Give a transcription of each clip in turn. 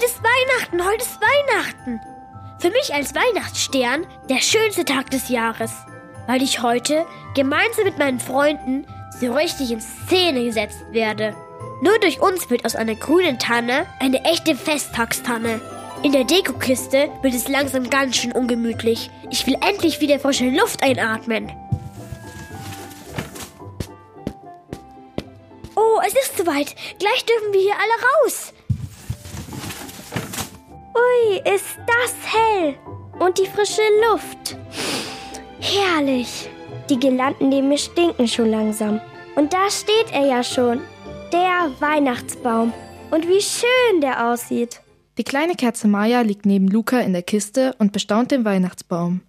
Heute ist Weihnachten, heute ist Weihnachten. Für mich als Weihnachtsstern der schönste Tag des Jahres, weil ich heute gemeinsam mit meinen Freunden so richtig in Szene gesetzt werde. Nur durch uns wird aus einer grünen Tanne eine echte Festtagstanne. In der Dekokiste wird es langsam ganz schön ungemütlich. Ich will endlich wieder frische Luft einatmen. Oh, es ist soweit. Gleich dürfen wir hier alle raus. Ui, ist das hell. Und die frische Luft. Herrlich. Die Girlanden neben mir stinken schon langsam. Und da steht er ja schon. Der Weihnachtsbaum. Und wie schön der aussieht. Die kleine Kerze Maya liegt neben Luca in der Kiste und bestaunt den Weihnachtsbaum.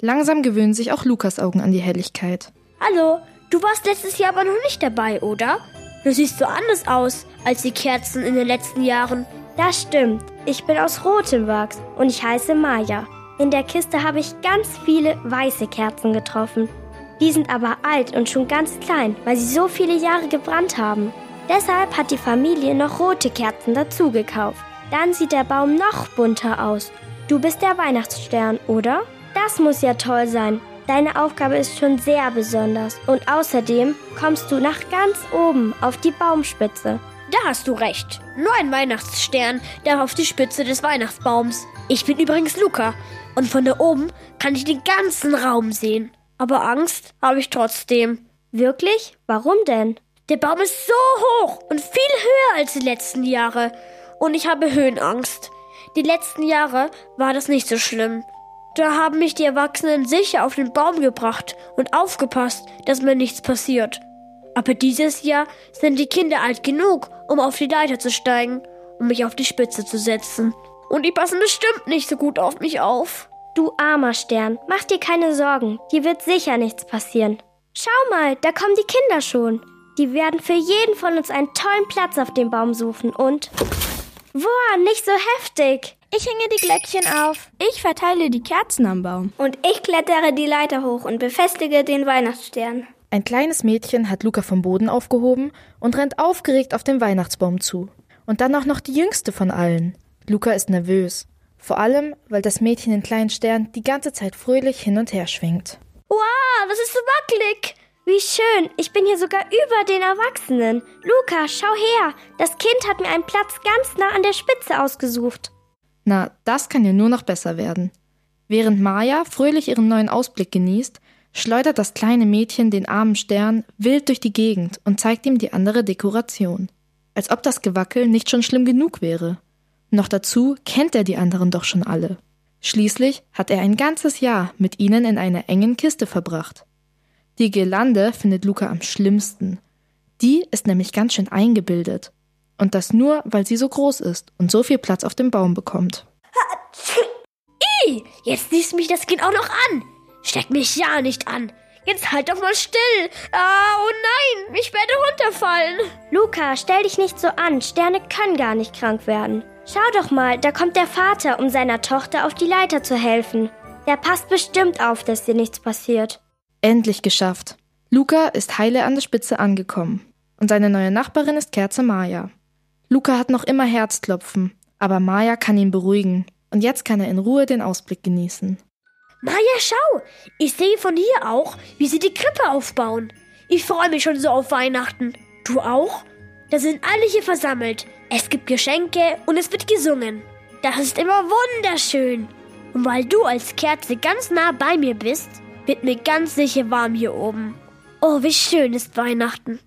Langsam gewöhnen sich auch Lukas Augen an die Helligkeit. Hallo, du warst letztes Jahr aber noch nicht dabei, oder? Du siehst so anders aus als die Kerzen in den letzten Jahren. Das stimmt. Ich bin aus rotem Wachs und ich heiße Maya. In der Kiste habe ich ganz viele weiße Kerzen getroffen. Die sind aber alt und schon ganz klein, weil sie so viele Jahre gebrannt haben. Deshalb hat die Familie noch rote Kerzen dazu gekauft. Dann sieht der Baum noch bunter aus. Du bist der Weihnachtsstern, oder? Das muss ja toll sein. Deine Aufgabe ist schon sehr besonders. Und außerdem kommst du nach ganz oben auf die Baumspitze. Da hast du recht. Nur ein Weihnachtsstern darf auf die Spitze des Weihnachtsbaums. Ich bin übrigens Luca und von da oben kann ich den ganzen Raum sehen. Aber Angst habe ich trotzdem. Wirklich? Warum denn? Der Baum ist so hoch und viel höher als die letzten Jahre. Und ich habe Höhenangst. Die letzten Jahre war das nicht so schlimm. Da haben mich die Erwachsenen sicher auf den Baum gebracht und aufgepasst, dass mir nichts passiert. Aber dieses Jahr sind die Kinder alt genug, um auf die Leiter zu steigen und mich auf die Spitze zu setzen. Und die passen bestimmt nicht so gut auf mich auf. Du armer Stern, mach dir keine Sorgen, dir wird sicher nichts passieren. Schau mal, da kommen die Kinder schon. Die werden für jeden von uns einen tollen Platz auf dem Baum suchen und... Boah, nicht so heftig. Ich hänge die Glöckchen auf. Ich verteile die Kerzen am Baum. Und ich klettere die Leiter hoch und befestige den Weihnachtsstern. Ein kleines Mädchen hat Luca vom Boden aufgehoben und rennt aufgeregt auf den Weihnachtsbaum zu. Und dann auch noch die jüngste von allen. Luca ist nervös. Vor allem, weil das Mädchen den kleinen Stern die ganze Zeit fröhlich hin und her schwingt. Wow, das ist so wackelig. Wie schön, ich bin hier sogar über den Erwachsenen. Luca, schau her, das Kind hat mir einen Platz ganz nah an der Spitze ausgesucht. Na, das kann ja nur noch besser werden. Während Maya fröhlich ihren neuen Ausblick genießt, schleudert das kleine Mädchen den armen Stern wild durch die Gegend und zeigt ihm die andere Dekoration. Als ob das Gewackel nicht schon schlimm genug wäre. Noch dazu kennt er die anderen doch schon alle. Schließlich hat er ein ganzes Jahr mit ihnen in einer engen Kiste verbracht. Die Girlande findet Luca am schlimmsten. Die ist nämlich ganz schön eingebildet. Und das nur, weil sie so groß ist und so viel Platz auf dem Baum bekommt. I, jetzt liest mich das Kind auch noch an. Steck mich ja nicht an. Jetzt halt doch mal still. Ah, oh nein, ich werde runterfallen. Luca, stell dich nicht so an. Sterne können gar nicht krank werden. Schau doch mal, da kommt der Vater, um seiner Tochter auf die Leiter zu helfen. Der passt bestimmt auf, dass dir nichts passiert. Endlich geschafft. Luca ist heile an der Spitze angekommen. Und seine neue Nachbarin ist Kerze Maya. Luca hat noch immer Herzklopfen, aber Maya kann ihn beruhigen. Und jetzt kann er in Ruhe den Ausblick genießen. Maya, schau! Ich sehe von hier auch, wie sie die Krippe aufbauen. Ich freue mich schon so auf Weihnachten. Du auch? Da sind alle hier versammelt. Es gibt Geschenke und es wird gesungen. Das ist immer wunderschön. Und weil du als Kerze ganz nah bei mir bist, wird mir ganz sicher warm hier oben. Oh, wie schön ist Weihnachten.